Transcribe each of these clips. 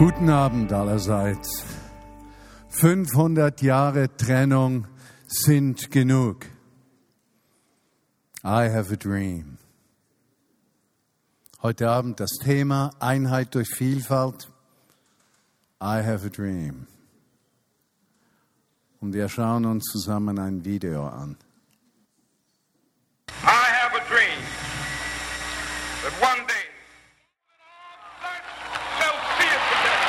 Guten Abend allerseits. 500 Jahre Trennung sind genug. I have a dream. Heute Abend das Thema Einheit durch Vielfalt. I have a dream. Und wir schauen uns zusammen ein Video an. I have a dream that one day shall see it today.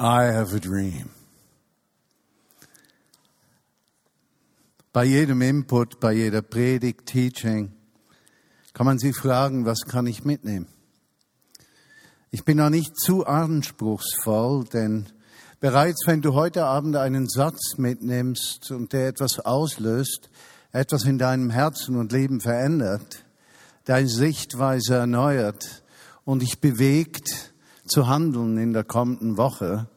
I have a dream. Bei jedem Input, bei jeder Predigt, Teaching, kann man sich fragen, was kann ich mitnehmen? Ich bin da nicht zu anspruchsvoll, denn bereits wenn du heute Abend einen Satz mitnimmst und der etwas auslöst, etwas in deinem Herzen und Leben verändert, deine Sichtweise erneuert und dich bewegt zu handeln in der kommenden Woche,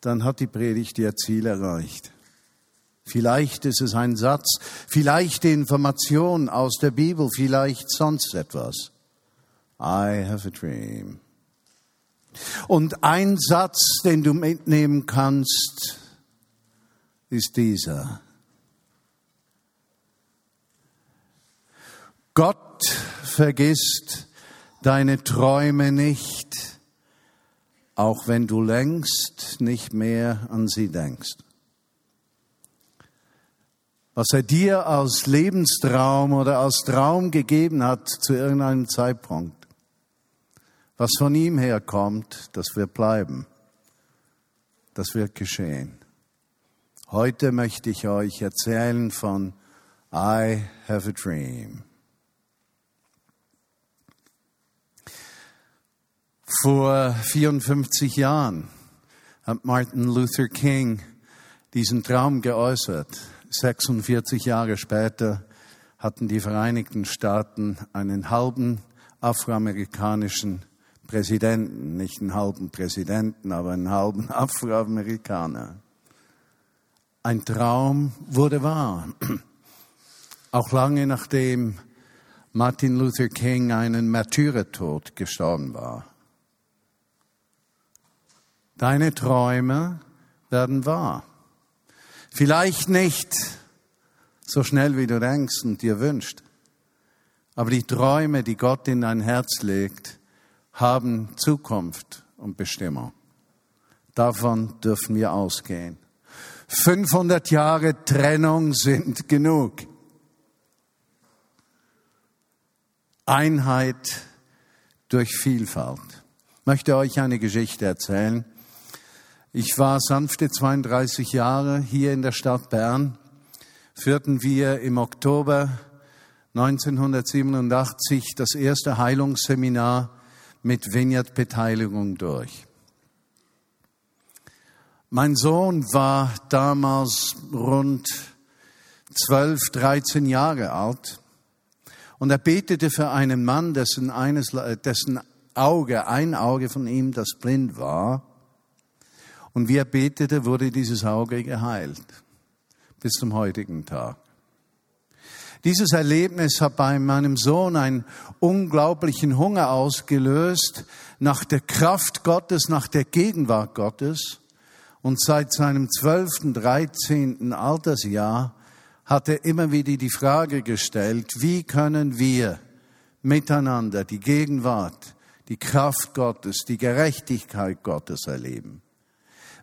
dann hat die Predigt ihr Ziel erreicht. Vielleicht ist es ein Satz, vielleicht die Information aus der Bibel, vielleicht sonst etwas. I have a dream. Und ein Satz, den du mitnehmen kannst, ist dieser. Gott vergisst deine Träume nicht, auch wenn du längst nicht mehr an sie denkst. Was er dir als Lebenstraum oder als Traum gegeben hat zu irgendeinem Zeitpunkt, was von ihm herkommt, das wird bleiben. Das wird geschehen. Heute möchte ich euch erzählen von I have a dream. Vor 54 Jahren hat Martin Luther King diesen Traum geäußert. 46 Jahre später hatten die Vereinigten Staaten einen halben afroamerikanischen Präsidenten, nicht einen halben Präsidenten, aber einen halben Afroamerikaner. Ein Traum wurde wahr. Auch lange nachdem Martin Luther King einen Märtyrertod gestorben war. Deine Träume werden wahr. Vielleicht nicht so schnell, wie du denkst und dir wünschst. Aber die Träume, die Gott in dein Herz legt, haben Zukunft und Bestimmung. Davon dürfen wir ausgehen. 500 Jahre Trennung sind genug. Einheit durch Vielfalt. Ich möchte euch eine Geschichte erzählen. Ich war sanfte 32 Jahre hier in der Stadt Bern. Führten wir im Oktober 1987 das erste Heilungsseminar mit Vineyard-Beteiligung durch. Mein Sohn war damals rund 12, 13 Jahre alt und er betete für einen Mann, dessen, eines, dessen Auge, ein Auge von ihm, das blind war. Und wie er betete, wurde dieses Auge geheilt. Bis zum heutigen Tag. Dieses Erlebnis hat bei meinem Sohn einen unglaublichen Hunger ausgelöst nach der Kraft Gottes, nach der Gegenwart Gottes. Und seit seinem zwölften, dreizehnten Altersjahr hat er immer wieder die Frage gestellt, wie können wir miteinander die Gegenwart, die Kraft Gottes, die Gerechtigkeit Gottes erleben.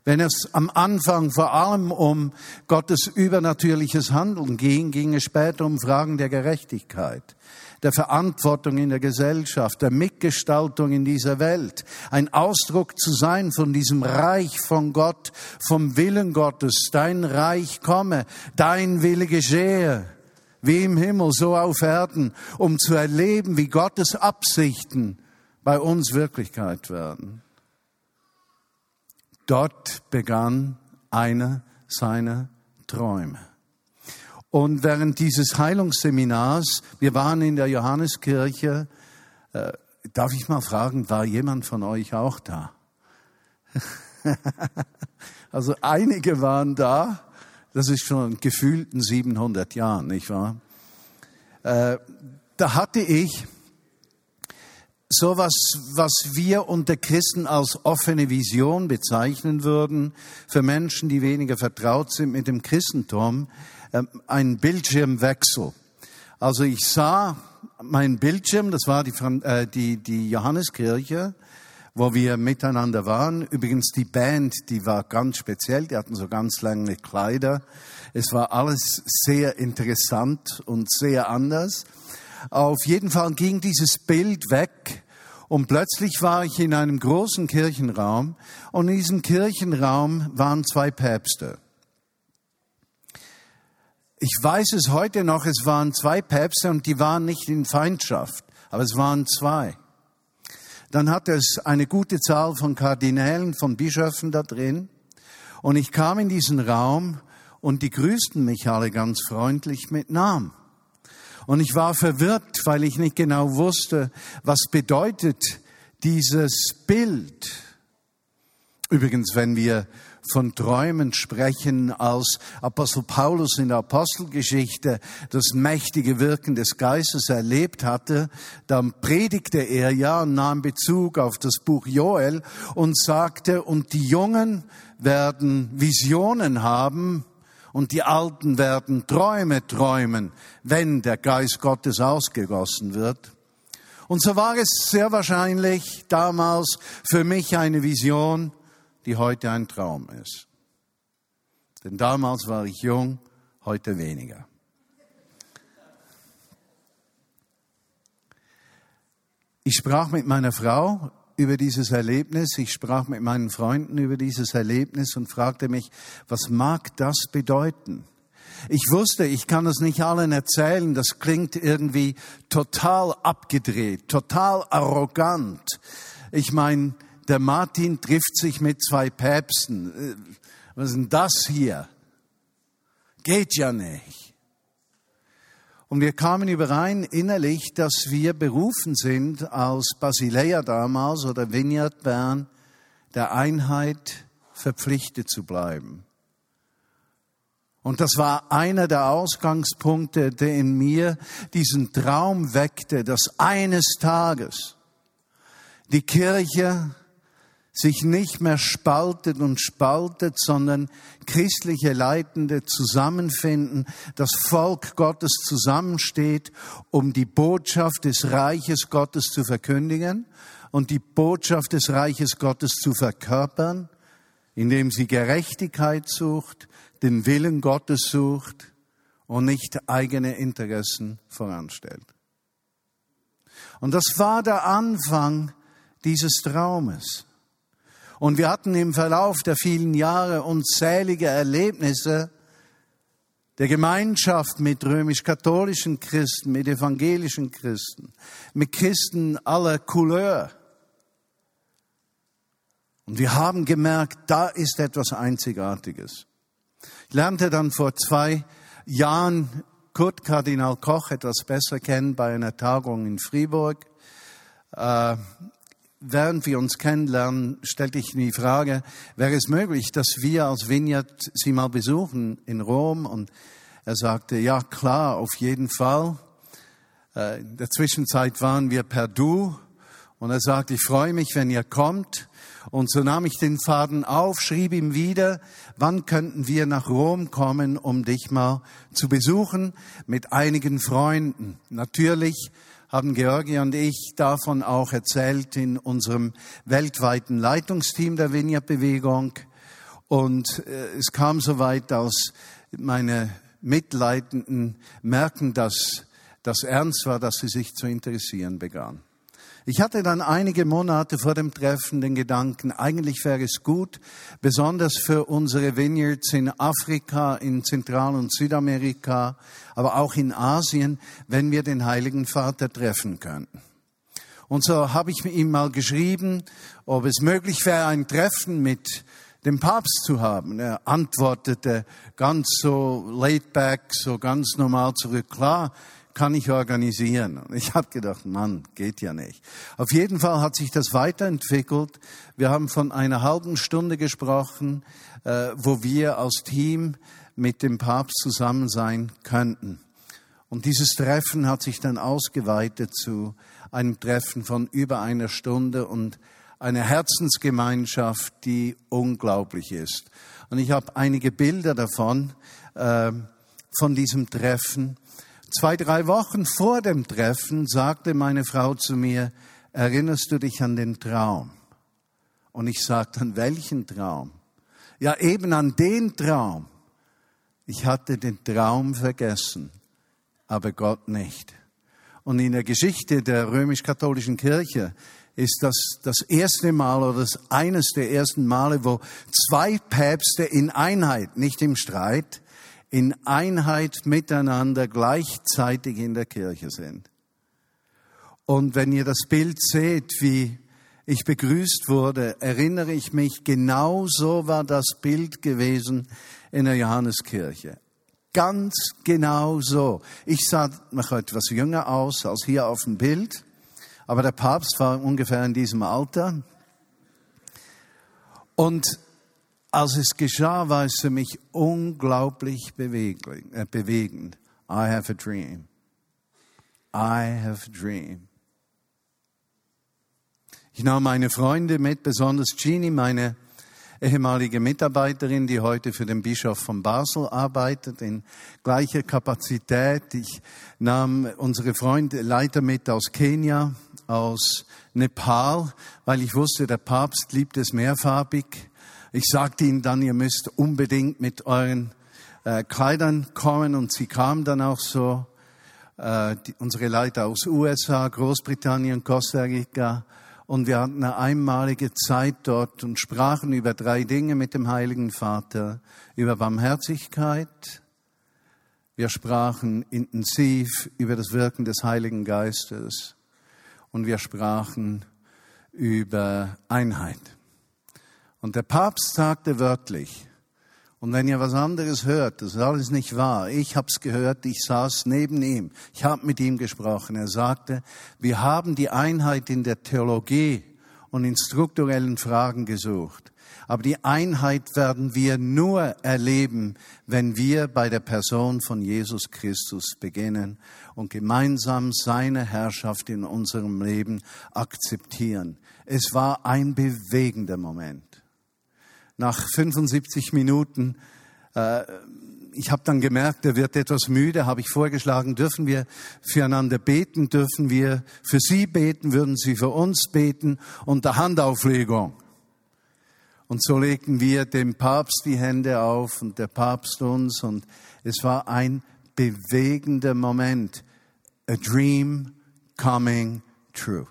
Wenn es am Anfang vor allem um Gottes übernatürliches Handeln ging, ging es später um Fragen der Gerechtigkeit, der Verantwortung in der Gesellschaft, der Mitgestaltung in dieser Welt, ein Ausdruck zu sein von diesem Reich von Gott, vom Willen Gottes, dein Reich komme, dein Wille geschehe, wie im Himmel, so auf Erden, um zu erleben, wie Gottes Absichten bei uns Wirklichkeit werden. Dort begann einer seiner Träume. Und während dieses Heilungsseminars, wir waren in der Johanneskirche, äh, darf ich mal fragen, war jemand von euch auch da? also einige waren da, das ist schon gefühlten 700 Jahren, nicht wahr? Äh, da hatte ich sowas, was wir unter Christen als offene Vision bezeichnen würden, für Menschen, die weniger vertraut sind mit dem Christentum, äh, ein Bildschirmwechsel. Also ich sah mein Bildschirm, das war die, äh, die, die Johanneskirche, wo wir miteinander waren. Übrigens die Band, die war ganz speziell, die hatten so ganz lange Kleider. Es war alles sehr interessant und sehr anders. Auf jeden Fall ging dieses Bild weg und plötzlich war ich in einem großen Kirchenraum und in diesem Kirchenraum waren zwei Päpste. Ich weiß es heute noch, es waren zwei Päpste und die waren nicht in Feindschaft, aber es waren zwei. Dann hat es eine gute Zahl von Kardinälen, von Bischöfen da drin. Und ich kam in diesen Raum und die grüßten mich alle ganz freundlich mit Namen. Und ich war verwirrt, weil ich nicht genau wusste, was bedeutet dieses Bild. Übrigens, wenn wir von Träumen sprechen, als Apostel Paulus in der Apostelgeschichte das mächtige Wirken des Geistes erlebt hatte, dann predigte er ja und nahm Bezug auf das Buch Joel und sagte, und die Jungen werden Visionen haben, und die Alten werden Träume träumen, wenn der Geist Gottes ausgegossen wird. Und so war es sehr wahrscheinlich damals für mich eine Vision, die heute ein Traum ist. Denn damals war ich jung, heute weniger. Ich sprach mit meiner Frau über dieses Erlebnis, ich sprach mit meinen Freunden über dieses Erlebnis und fragte mich, was mag das bedeuten? Ich wusste, ich kann es nicht allen erzählen, das klingt irgendwie total abgedreht, total arrogant. Ich meine, der Martin trifft sich mit zwei Päpsten. Äh, was ist denn das hier? Geht ja nicht. Und wir kamen überein innerlich, dass wir berufen sind, aus Basileia damals oder Vineyard Bern, der Einheit verpflichtet zu bleiben. Und das war einer der Ausgangspunkte, der in mir diesen Traum weckte, dass eines Tages die Kirche sich nicht mehr spaltet und spaltet, sondern christliche Leitende zusammenfinden, das Volk Gottes zusammensteht, um die Botschaft des Reiches Gottes zu verkündigen und die Botschaft des Reiches Gottes zu verkörpern, indem sie Gerechtigkeit sucht, den Willen Gottes sucht und nicht eigene Interessen voranstellt. Und das war der Anfang dieses Traumes. Und wir hatten im Verlauf der vielen Jahre unzählige Erlebnisse der Gemeinschaft mit römisch-katholischen Christen, mit evangelischen Christen, mit Christen aller Couleur. Und wir haben gemerkt, da ist etwas Einzigartiges. Ich lernte dann vor zwei Jahren Kurt Kardinal Koch etwas besser kennen bei einer Tagung in Fribourg. Äh, während wir uns kennenlernen, stellte ich die Frage, wäre es möglich, dass wir als Vineyard Sie mal besuchen in Rom? Und er sagte, ja klar, auf jeden Fall. Äh, in der Zwischenzeit waren wir per Du. Und er sagte, ich freue mich, wenn ihr kommt. Und so nahm ich den Faden auf, schrieb ihm wieder, wann könnten wir nach Rom kommen, um dich mal zu besuchen mit einigen Freunden. Natürlich haben Georgi und ich davon auch erzählt in unserem weltweiten Leitungsteam der Vineyard-Bewegung. Und äh, es kam so weit, dass meine Mitleidenden merken, dass das ernst war, dass sie sich zu interessieren begannen. Ich hatte dann einige Monate vor dem Treffen den Gedanken, eigentlich wäre es gut, besonders für unsere Vineyards in Afrika, in Zentral- und Südamerika, aber auch in Asien, wenn wir den Heiligen Vater treffen könnten. Und so habe ich ihm mal geschrieben, ob es möglich wäre, ein Treffen mit dem Papst zu haben. Er antwortete ganz so laid back, so ganz normal zurück. Klar, kann ich organisieren. Und ich habe gedacht, Mann, geht ja nicht. Auf jeden Fall hat sich das weiterentwickelt. Wir haben von einer halben Stunde gesprochen, äh, wo wir als Team mit dem Papst zusammen sein könnten. Und dieses Treffen hat sich dann ausgeweitet zu einem Treffen von über einer Stunde und einer Herzensgemeinschaft, die unglaublich ist. Und ich habe einige Bilder davon, äh, von diesem Treffen. Zwei, drei Wochen vor dem Treffen sagte meine Frau zu mir, erinnerst du dich an den Traum? Und ich sagte, an welchen Traum? Ja, eben an den Traum. Ich hatte den Traum vergessen, aber Gott nicht. Und in der Geschichte der römisch-katholischen Kirche ist das das erste Mal oder das eines der ersten Male, wo zwei Päpste in Einheit, nicht im Streit, in Einheit miteinander gleichzeitig in der Kirche sind. Und wenn ihr das Bild seht, wie ich begrüßt wurde, erinnere ich mich, genau so war das Bild gewesen in der Johanneskirche. Ganz genau so. Ich sah noch etwas jünger aus als hier auf dem Bild, aber der Papst war ungefähr in diesem Alter. Und als es geschah, war es für mich unglaublich äh, bewegend. I have a dream. I have a dream. Ich nahm meine Freunde mit, besonders Genie, meine ehemalige Mitarbeiterin, die heute für den Bischof von Basel arbeitet, in gleicher Kapazität. Ich nahm unsere Freunde Leiter mit aus Kenia, aus Nepal, weil ich wusste, der Papst liebt es mehrfarbig. Ich sagte ihnen dann, ihr müsst unbedingt mit euren äh, Kleidern kommen und sie kamen dann auch so. Äh, die, unsere Leiter aus USA, Großbritannien, Costa Rica, und wir hatten eine einmalige Zeit dort und sprachen über drei Dinge mit dem Heiligen Vater. Über Barmherzigkeit. Wir sprachen intensiv über das Wirken des Heiligen Geistes. Und wir sprachen über Einheit. Und der Papst sagte wörtlich, und wenn ihr was anderes hört, das ist alles nicht wahr. Ich hab's gehört, ich saß neben ihm, ich habe mit ihm gesprochen. Er sagte, wir haben die Einheit in der Theologie und in strukturellen Fragen gesucht. Aber die Einheit werden wir nur erleben, wenn wir bei der Person von Jesus Christus beginnen und gemeinsam seine Herrschaft in unserem Leben akzeptieren. Es war ein bewegender Moment nach 75 Minuten, äh, ich habe dann gemerkt, er wird etwas müde, habe ich vorgeschlagen, dürfen wir füreinander beten, dürfen wir für Sie beten, würden Sie für uns beten unter Handauflegung. Und so legten wir dem Papst die Hände auf und der Papst uns und es war ein bewegender Moment. A dream coming true.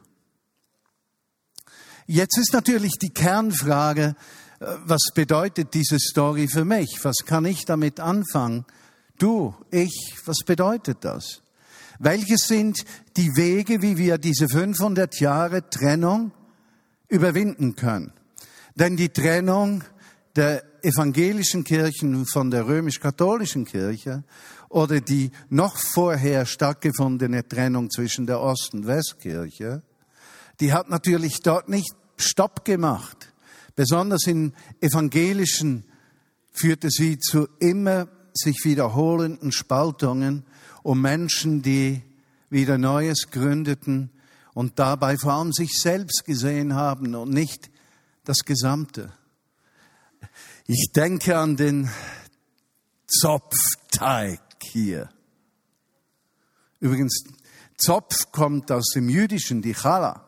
Jetzt ist natürlich die Kernfrage, was bedeutet diese Story für mich? Was kann ich damit anfangen? Du, ich, was bedeutet das? Welches sind die Wege, wie wir diese 500 Jahre Trennung überwinden können? Denn die Trennung der evangelischen Kirchen von der römisch-katholischen Kirche oder die noch vorher stattgefundene Trennung zwischen der Ost- und Westkirche, die hat natürlich dort nicht Stopp gemacht. Besonders in evangelischen führte sie zu immer sich wiederholenden Spaltungen um Menschen, die wieder Neues gründeten und dabei vor allem sich selbst gesehen haben und nicht das Gesamte. Ich denke an den Zopfteig hier. Übrigens, Zopf kommt aus dem Jüdischen, die Challah.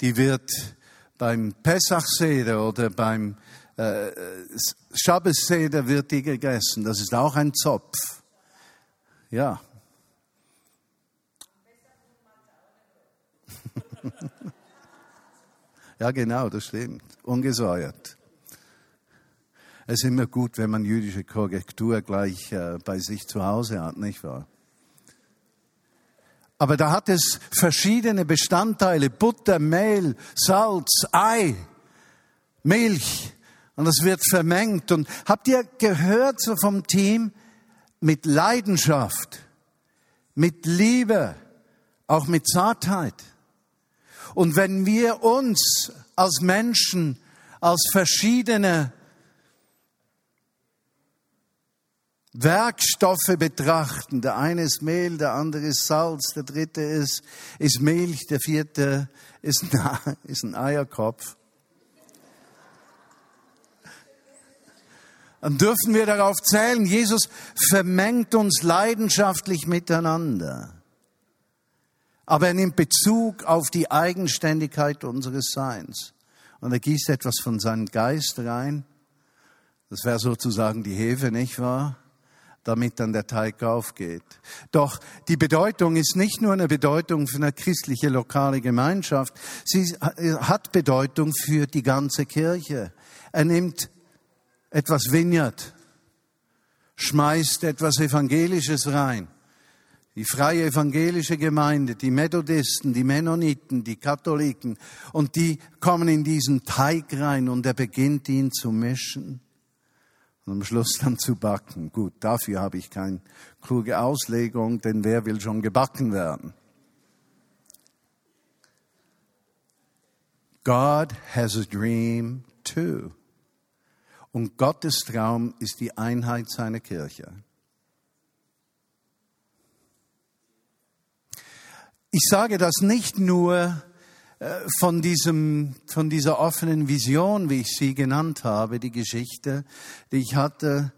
Die wird beim Pesachseder oder beim äh, Schabbesseder wird die gegessen. Das ist auch ein Zopf. Ja. ja, genau, das stimmt. Ungesäuert. Es ist immer gut, wenn man jüdische Korrektur gleich äh, bei sich zu Hause hat, nicht wahr? Aber da hat es verschiedene Bestandteile, Butter, Mehl, Salz, Ei, Milch. Und das wird vermengt. Und habt ihr gehört so vom Team? Mit Leidenschaft, mit Liebe, auch mit Zartheit. Und wenn wir uns als Menschen, als verschiedene Werkstoffe betrachten. Der eine ist Mehl, der andere ist Salz, der dritte ist, ist Milch, der vierte ist ein, ist ein Eierkopf. Dann dürfen wir darauf zählen, Jesus vermengt uns leidenschaftlich miteinander. Aber er nimmt Bezug auf die Eigenständigkeit unseres Seins. Und er gießt etwas von seinem Geist rein. Das wäre sozusagen die Hefe, nicht wahr? Damit dann der Teig aufgeht. Doch die Bedeutung ist nicht nur eine Bedeutung für eine christliche lokale Gemeinschaft, sie hat Bedeutung für die ganze Kirche. Er nimmt etwas Vineyard, schmeißt etwas Evangelisches rein. Die freie evangelische Gemeinde, die Methodisten, die Mennoniten, die Katholiken, und die kommen in diesen Teig rein und er beginnt ihn zu mischen und am Schluss dann zu backen. Gut, dafür habe ich keine kluge Auslegung, denn wer will schon gebacken werden? God has a dream too. Und Gottes Traum ist die Einheit seiner Kirche. Ich sage das nicht nur, von diesem, von dieser offenen Vision, wie ich sie genannt habe, die Geschichte, die ich hatte.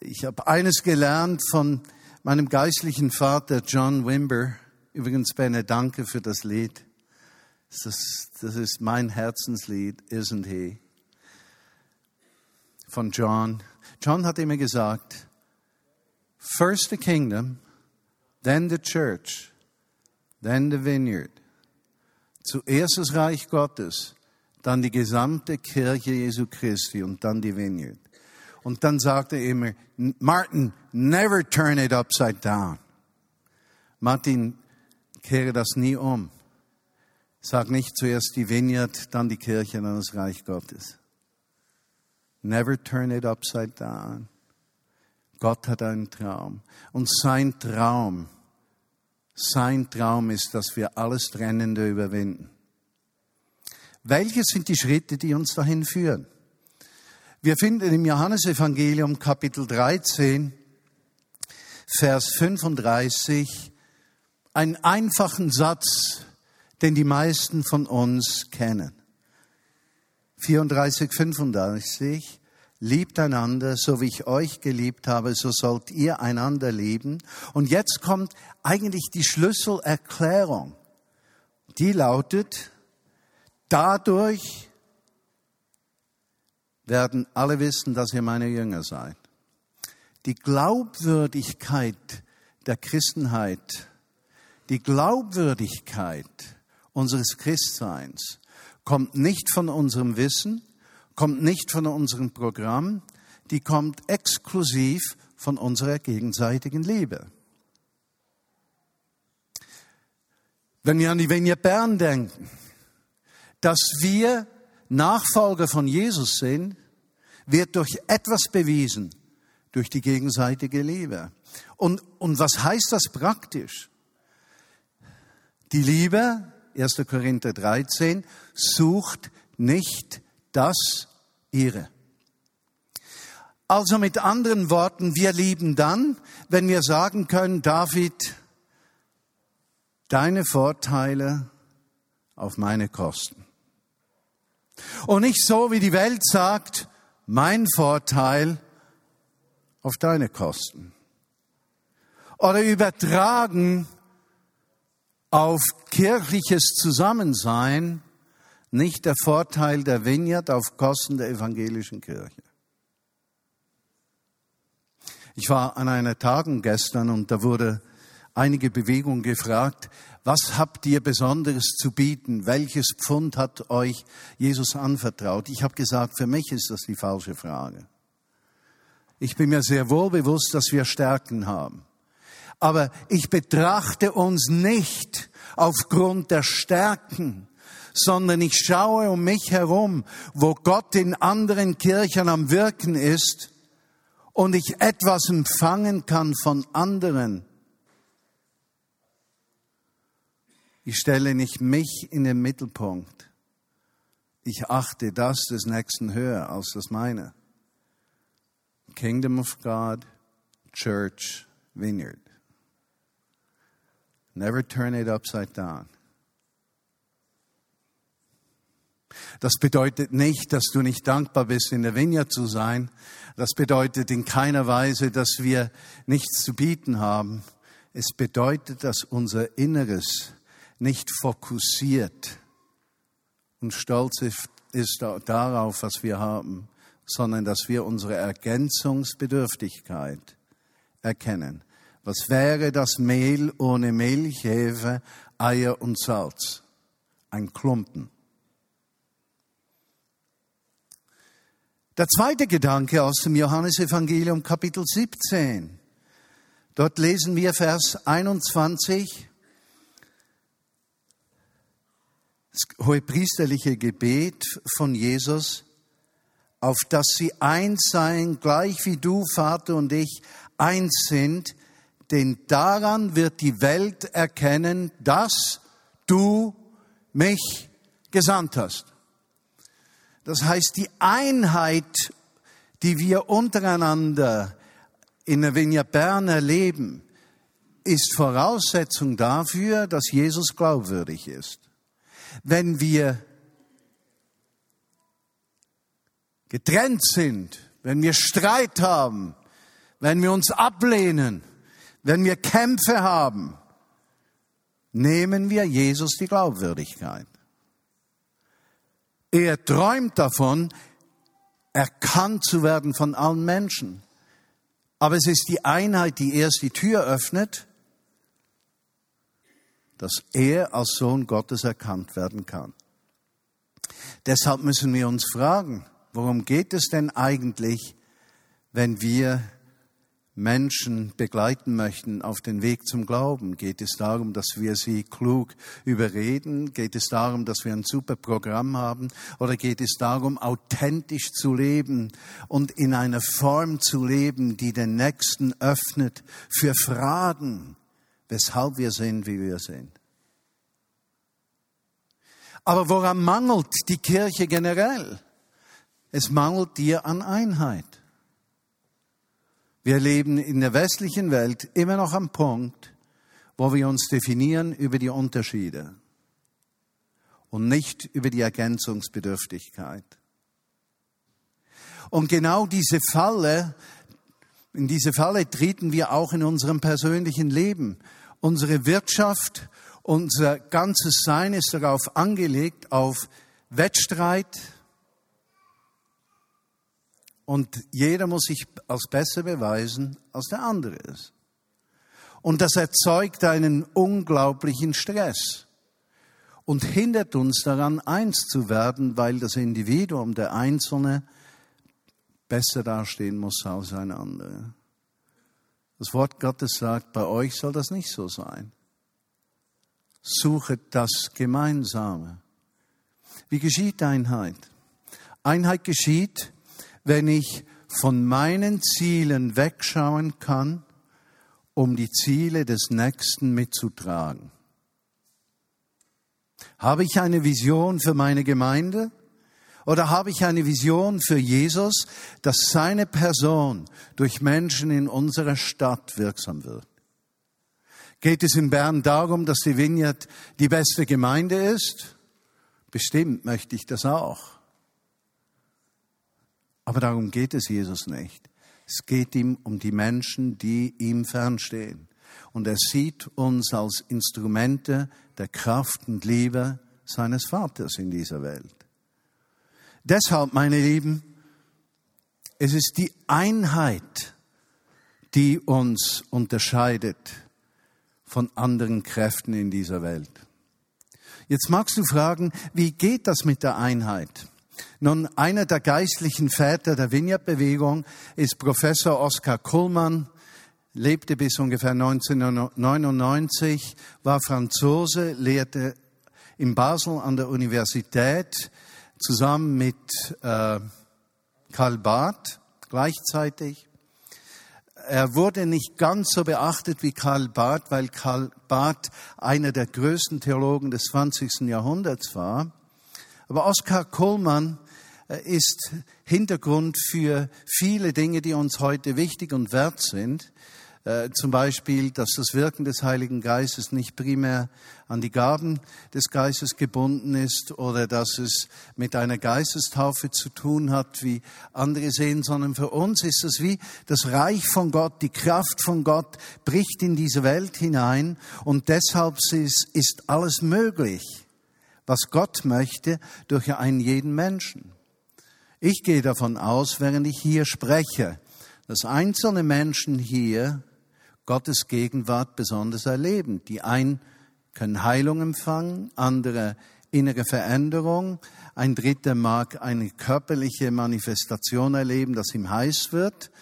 Ich habe eines gelernt von meinem geistlichen Vater John Wimber. Übrigens, Benne, danke für das Lied. Das, das ist mein Herzenslied, Isn't He? Von John. John hat immer gesagt, first the kingdom, then the church, then the vineyard. Zuerst das Reich Gottes, dann die gesamte Kirche Jesu Christi und dann die Vineyard. Und dann sagt er immer, Martin, never turn it upside down. Martin, kehre das nie um. Sag nicht zuerst die Vineyard, dann die Kirche, dann das Reich Gottes. Never turn it upside down. Gott hat einen Traum. Und sein Traum sein Traum ist, dass wir alles Trennende überwinden. Welche sind die Schritte, die uns dahin führen? Wir finden im Johannesevangelium Kapitel 13, Vers 35 einen einfachen Satz, den die meisten von uns kennen. 34, 35. Liebt einander, so wie ich euch geliebt habe, so sollt ihr einander lieben. Und jetzt kommt eigentlich die Schlüsselerklärung. Die lautet, dadurch werden alle wissen, dass ihr meine Jünger seid. Die Glaubwürdigkeit der Christenheit, die Glaubwürdigkeit unseres Christseins kommt nicht von unserem Wissen, kommt nicht von unserem Programm, die kommt exklusiv von unserer gegenseitigen Liebe. Wenn wir an die Venia Bern denken, dass wir Nachfolger von Jesus sind, wird durch etwas bewiesen, durch die gegenseitige Liebe. Und, und was heißt das praktisch? Die Liebe, 1. Korinther 13, sucht nicht das ihre. Also mit anderen Worten, wir lieben dann, wenn wir sagen können, David, deine Vorteile auf meine Kosten. Und nicht so, wie die Welt sagt, mein Vorteil auf deine Kosten. Oder übertragen auf kirchliches Zusammensein, nicht der Vorteil der Vineyard auf Kosten der evangelischen Kirche. Ich war an einer Tagung gestern und da wurde einige Bewegungen gefragt, was habt ihr Besonderes zu bieten? Welches Pfund hat euch Jesus anvertraut? Ich habe gesagt, für mich ist das die falsche Frage. Ich bin mir sehr wohl bewusst, dass wir Stärken haben. Aber ich betrachte uns nicht aufgrund der Stärken, sondern ich schaue um mich herum, wo Gott in anderen Kirchen am Wirken ist und ich etwas empfangen kann von anderen. Ich stelle nicht mich in den Mittelpunkt. Ich achte das des Nächsten höher als das meine. Kingdom of God, Church, Vineyard. Never turn it upside down. Das bedeutet nicht, dass du nicht dankbar bist, in der Vineyard zu sein. Das bedeutet in keiner Weise, dass wir nichts zu bieten haben. Es bedeutet, dass unser Inneres nicht fokussiert und stolz ist darauf, was wir haben, sondern dass wir unsere Ergänzungsbedürftigkeit erkennen. Was wäre das Mehl ohne Milch, Hefe, Eier und Salz? Ein Klumpen. Der zweite Gedanke aus dem Johannesevangelium Kapitel 17. Dort lesen wir Vers 21. Das hohepriesterliche Gebet von Jesus, auf dass sie eins seien, gleich wie du, Vater und ich, eins sind, denn daran wird die Welt erkennen, dass du mich gesandt hast. Das heißt, die Einheit, die wir untereinander in der Vinja Bern erleben, ist Voraussetzung dafür, dass Jesus glaubwürdig ist. Wenn wir getrennt sind, wenn wir Streit haben, wenn wir uns ablehnen, wenn wir Kämpfe haben, nehmen wir Jesus die Glaubwürdigkeit. Er träumt davon, erkannt zu werden von allen Menschen. Aber es ist die Einheit, die erst die Tür öffnet, dass er als Sohn Gottes erkannt werden kann. Deshalb müssen wir uns fragen, worum geht es denn eigentlich, wenn wir Menschen begleiten möchten auf den Weg zum Glauben? Geht es darum, dass wir sie klug überreden? Geht es darum, dass wir ein super Programm haben? Oder geht es darum, authentisch zu leben und in einer Form zu leben, die den Nächsten öffnet für Fragen, weshalb wir sind, wie wir sind? Aber woran mangelt die Kirche generell? Es mangelt dir an Einheit. Wir leben in der westlichen Welt immer noch am Punkt, wo wir uns definieren über die Unterschiede und nicht über die Ergänzungsbedürftigkeit. Und genau diese Falle, in diese Falle treten wir auch in unserem persönlichen Leben. Unsere Wirtschaft, unser ganzes Sein ist darauf angelegt, auf Wettstreit, und jeder muss sich als besser beweisen, als der andere ist. Und das erzeugt einen unglaublichen Stress und hindert uns daran, eins zu werden, weil das Individuum, der Einzelne, besser dastehen muss als ein anderer. Das Wort Gottes sagt, bei euch soll das nicht so sein. Suchet das Gemeinsame. Wie geschieht Einheit? Einheit geschieht, wenn ich von meinen Zielen wegschauen kann, um die Ziele des Nächsten mitzutragen. Habe ich eine Vision für meine Gemeinde? Oder habe ich eine Vision für Jesus, dass seine Person durch Menschen in unserer Stadt wirksam wird? Geht es in Bern darum, dass die Vineyard die beste Gemeinde ist? Bestimmt möchte ich das auch. Aber darum geht es Jesus nicht. Es geht ihm um die Menschen, die ihm fernstehen. Und er sieht uns als Instrumente der Kraft und Liebe seines Vaters in dieser Welt. Deshalb, meine Lieben, es ist die Einheit, die uns unterscheidet von anderen Kräften in dieser Welt. Jetzt magst du fragen, wie geht das mit der Einheit? Nun, einer der geistlichen Väter der Vineyard-Bewegung ist Professor Oskar Kuhlmann. lebte bis ungefähr 1999, war Franzose, lehrte in Basel an der Universität zusammen mit äh, Karl Barth gleichzeitig. Er wurde nicht ganz so beachtet wie Karl Barth, weil Karl Barth einer der größten Theologen des 20. Jahrhunderts war. Aber Oskar Kohlmann äh, ist Hintergrund für viele Dinge, die uns heute wichtig und wert sind. Äh, zum Beispiel, dass das Wirken des Heiligen Geistes nicht primär an die Gaben des Geistes gebunden ist oder dass es mit einer Geistestaufe zu tun hat, wie andere sehen, sondern für uns ist es wie das Reich von Gott, die Kraft von Gott bricht in diese Welt hinein und deshalb ist, ist alles möglich, was Gott möchte, durch einen jeden Menschen. Ich gehe davon aus, während ich hier spreche, dass einzelne Menschen hier Gottes Gegenwart besonders erleben. Die einen können Heilung empfangen, andere innere Veränderung, ein dritter mag eine körperliche Manifestation erleben, dass ihm heiß wird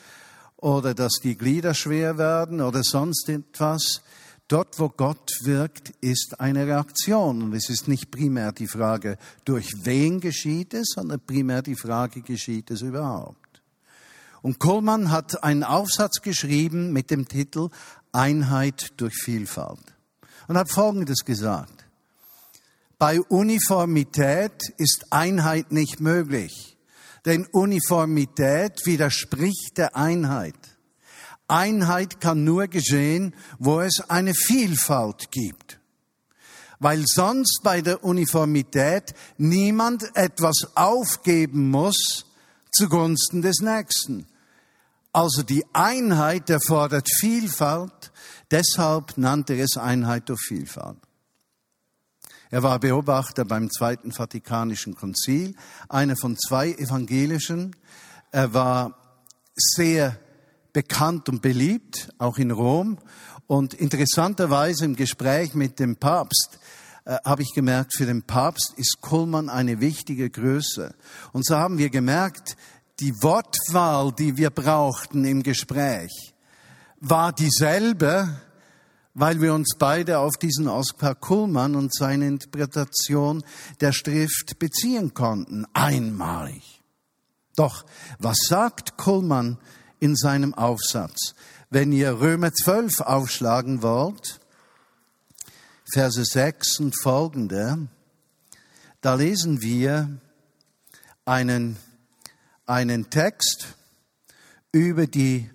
oder dass die Glieder schwer werden oder sonst etwas. Dort, wo Gott wirkt, ist eine Reaktion. Und es ist nicht primär die Frage, durch wen geschieht es, sondern primär die Frage, geschieht es überhaupt? Und Kohlmann hat einen Aufsatz geschrieben mit dem Titel Einheit durch Vielfalt und hat Folgendes gesagt. Bei Uniformität ist Einheit nicht möglich, denn Uniformität widerspricht der Einheit. Einheit kann nur geschehen, wo es eine Vielfalt gibt. Weil sonst bei der Uniformität niemand etwas aufgeben muss, zugunsten des Nächsten. Also die Einheit erfordert Vielfalt, deshalb nannte er es Einheit durch Vielfalt. Er war Beobachter beim Zweiten Vatikanischen Konzil, einer von zwei evangelischen. Er war sehr bekannt und beliebt, auch in Rom. Und interessanterweise im Gespräch mit dem Papst äh, habe ich gemerkt, für den Papst ist Kuhlmann eine wichtige Größe. Und so haben wir gemerkt, die Wortwahl, die wir brauchten im Gespräch, war dieselbe, weil wir uns beide auf diesen Oskar Kuhlmann und seine Interpretation der Schrift beziehen konnten. Einmalig. Doch was sagt Kuhlmann in seinem Aufsatz? Wenn ihr Römer 12 aufschlagen wollt, Verse 6 und folgende, da lesen wir einen, einen Text über die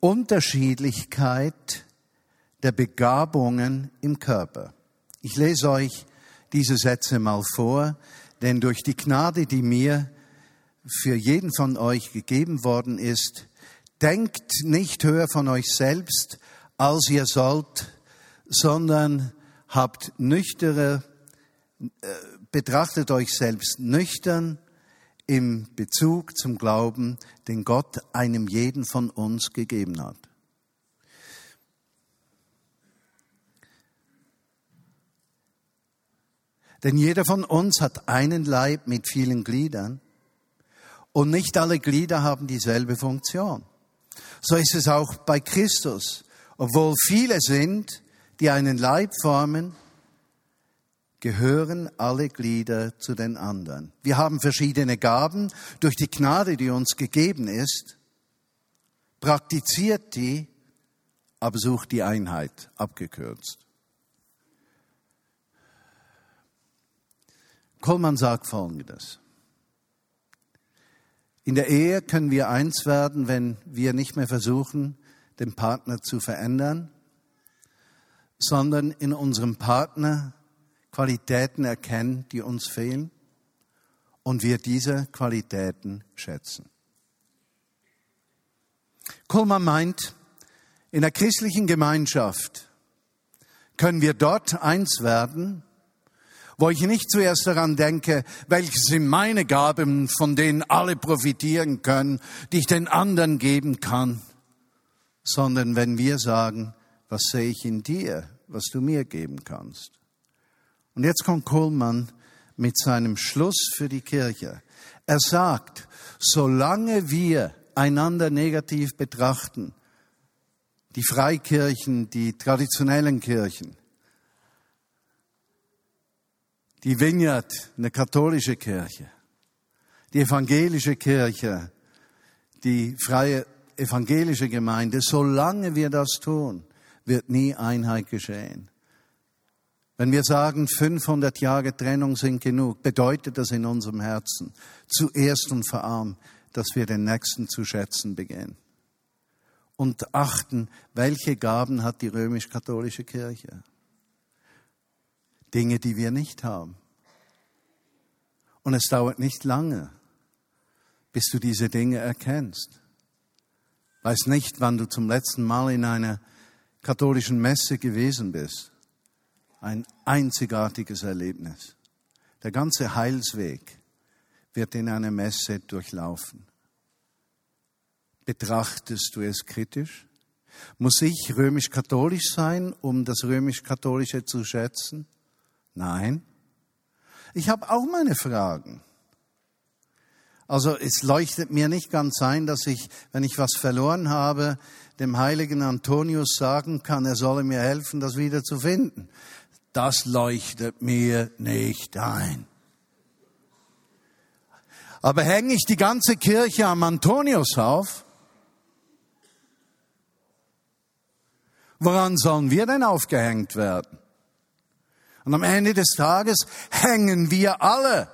Unterschiedlichkeit der Begabungen im Körper. Ich lese euch diese Sätze mal vor, denn durch die Gnade, die mir für jeden von euch gegeben worden ist, denkt nicht höher von euch selbst, als ihr sollt, sondern habt nüchtere, äh, betrachtet euch selbst nüchtern im Bezug zum Glauben, den Gott einem jeden von uns gegeben hat. Denn jeder von uns hat einen Leib mit vielen Gliedern und nicht alle Glieder haben dieselbe Funktion. So ist es auch bei Christus. Obwohl viele sind, die einen Leib formen, gehören alle Glieder zu den anderen. Wir haben verschiedene Gaben durch die Gnade, die uns gegeben ist. Praktiziert die, aber sucht die Einheit, abgekürzt. Kollmann sagt Folgendes. In der Ehe können wir eins werden, wenn wir nicht mehr versuchen, den Partner zu verändern, sondern in unserem Partner Qualitäten erkennen, die uns fehlen und wir diese Qualitäten schätzen. Kuhlmann meint, in der christlichen Gemeinschaft können wir dort eins werden, wo ich nicht zuerst daran denke, welche sind meine Gaben, von denen alle profitieren können, die ich den anderen geben kann, sondern wenn wir sagen, was sehe ich in dir, was du mir geben kannst. Und jetzt kommt Kohlmann mit seinem Schluss für die Kirche. Er sagt, solange wir einander negativ betrachten, die Freikirchen, die traditionellen Kirchen, die Vineyard, eine katholische Kirche, die evangelische Kirche, die freie evangelische Gemeinde, solange wir das tun, wird nie Einheit geschehen. Wenn wir sagen, 500 Jahre Trennung sind genug, bedeutet das in unserem Herzen zuerst und vor allem, dass wir den Nächsten zu schätzen beginnen. Und achten, welche Gaben hat die römisch-katholische Kirche? Dinge, die wir nicht haben. Und es dauert nicht lange, bis du diese Dinge erkennst. Weiß nicht, wann du zum letzten Mal in einer katholischen Messe gewesen bist. Ein einzigartiges Erlebnis. Der ganze Heilsweg wird in einer Messe durchlaufen. Betrachtest du es kritisch? Muss ich römisch-katholisch sein, um das römisch-katholische zu schätzen? Nein. Ich habe auch meine Fragen. Also es leuchtet mir nicht ganz ein, dass ich, wenn ich was verloren habe, dem heiligen Antonius sagen kann, er solle mir helfen, das wieder zu finden. Das leuchtet mir nicht ein. Aber hänge ich die ganze Kirche am Antonius auf? Woran sollen wir denn aufgehängt werden? Und am Ende des Tages hängen wir alle.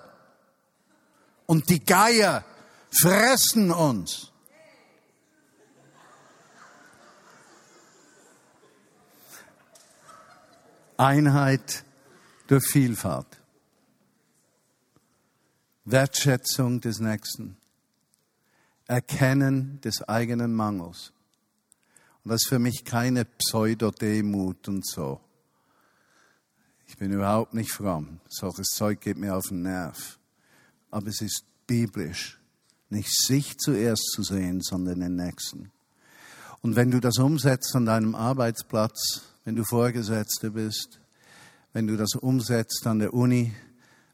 Und die Geier fressen uns. Einheit durch Vielfalt. Wertschätzung des Nächsten. Erkennen des eigenen Mangels. Und das ist für mich keine Pseudodemut und so. Ich bin überhaupt nicht fromm. Solches Zeug geht mir auf den Nerv. Aber es ist biblisch, nicht sich zuerst zu sehen, sondern den Nächsten. Und wenn du das umsetzt an deinem Arbeitsplatz, wenn du Vorgesetzter bist, wenn du das umsetzt an der Uni,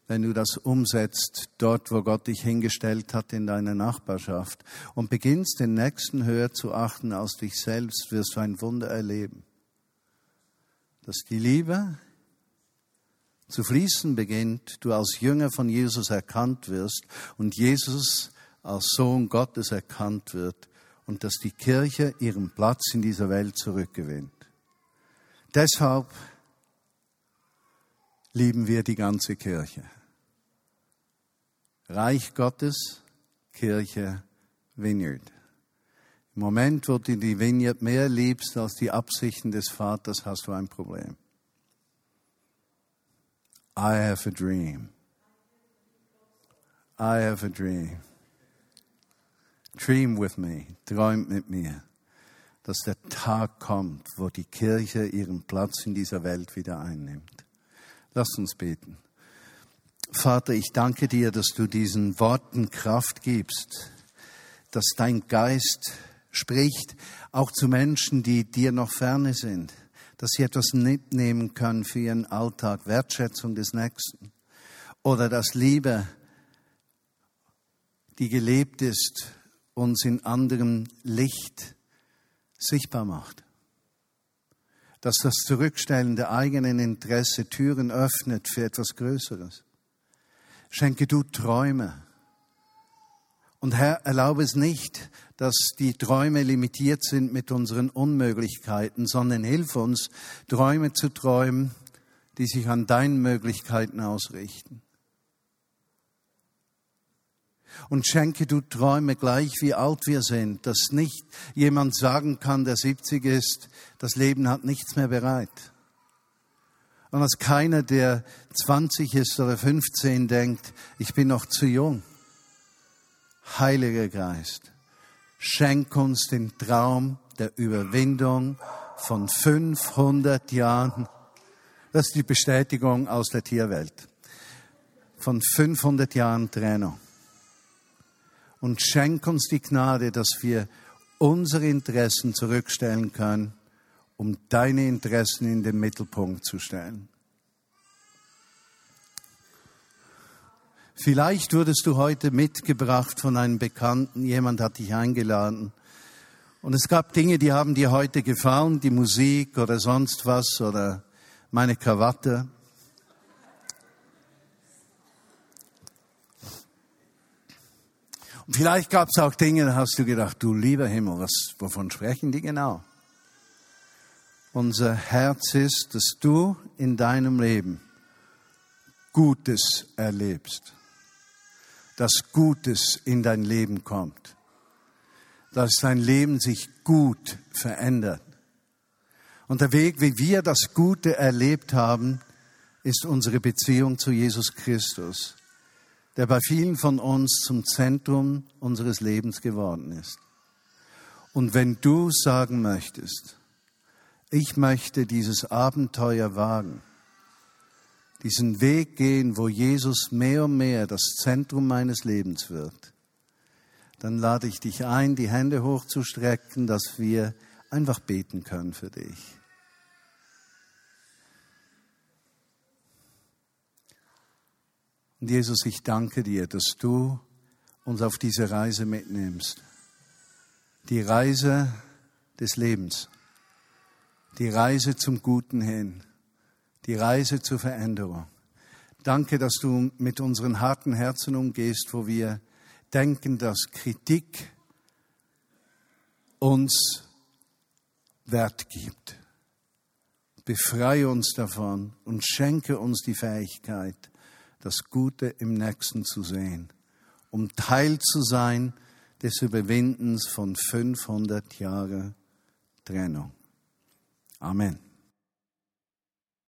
wenn du das umsetzt dort, wo Gott dich hingestellt hat in deiner Nachbarschaft und beginnst den Nächsten höher zu achten als dich selbst, wirst du ein Wunder erleben. Dass die Liebe zu fließen beginnt, du als Jünger von Jesus erkannt wirst und Jesus als Sohn Gottes erkannt wird und dass die Kirche ihren Platz in dieser Welt zurückgewinnt. Deshalb lieben wir die ganze Kirche. Reich Gottes, Kirche, Vineyard. Im Moment, wo du die Vineyard mehr liebst als die Absichten des Vaters, hast du ein Problem. I have a dream. I have a dream. Dream with me, träumt mit mir, dass der Tag kommt, wo die Kirche ihren Platz in dieser Welt wieder einnimmt. Lass uns beten. Vater, ich danke dir, dass du diesen Worten Kraft gibst, dass dein Geist spricht, auch zu Menschen, die dir noch ferne sind dass sie etwas mitnehmen können für ihren Alltag, Wertschätzung des Nächsten. Oder dass Liebe, die gelebt ist, uns in anderem Licht sichtbar macht. Dass das Zurückstellen der eigenen Interesse Türen öffnet für etwas Größeres. Schenke du Träume. Und Herr, erlaube es nicht, dass die Träume limitiert sind mit unseren Unmöglichkeiten, sondern hilf uns, Träume zu träumen, die sich an deinen Möglichkeiten ausrichten. Und schenke du Träume gleich wie alt wir sind, dass nicht jemand sagen kann, der 70 ist, das Leben hat nichts mehr bereit. Und dass keiner, der 20 ist oder 15, denkt, ich bin noch zu jung. Heiliger Geist, Schenk uns den Traum der Überwindung von 500 Jahren. Das ist die Bestätigung aus der Tierwelt. Von 500 Jahren Trennung. Und schenk uns die Gnade, dass wir unsere Interessen zurückstellen können, um deine Interessen in den Mittelpunkt zu stellen. Vielleicht wurdest du heute mitgebracht von einem Bekannten, jemand hat dich eingeladen Und es gab Dinge, die haben dir heute gefallen, die Musik oder sonst was oder meine Krawatte. Und vielleicht gab es auch Dinge, da hast du gedacht, du lieber Himmel, was, wovon sprechen die genau? Unser Herz ist, dass du in deinem Leben Gutes erlebst, dass Gutes in dein Leben kommt, dass dein Leben sich gut verändert. Und der Weg, wie wir das Gute erlebt haben, ist unsere Beziehung zu Jesus Christus der bei vielen von uns zum Zentrum unseres Lebens geworden ist. Und wenn du sagen möchtest, ich möchte dieses Abenteuer wagen, diesen Weg gehen, wo Jesus mehr und mehr das Zentrum meines Lebens wird, dann lade ich dich ein, die Hände hochzustrecken, dass wir einfach beten können für dich. Und Jesus, ich danke dir, dass du uns auf diese Reise mitnimmst. Die Reise des Lebens. Die Reise zum Guten hin. Die Reise zur Veränderung. Danke, dass du mit unseren harten Herzen umgehst, wo wir denken, dass Kritik uns Wert gibt. Befreie uns davon und schenke uns die Fähigkeit, das Gute im Nächsten zu sehen, um Teil zu sein des Überwindens von 500 Jahren Trennung. Amen.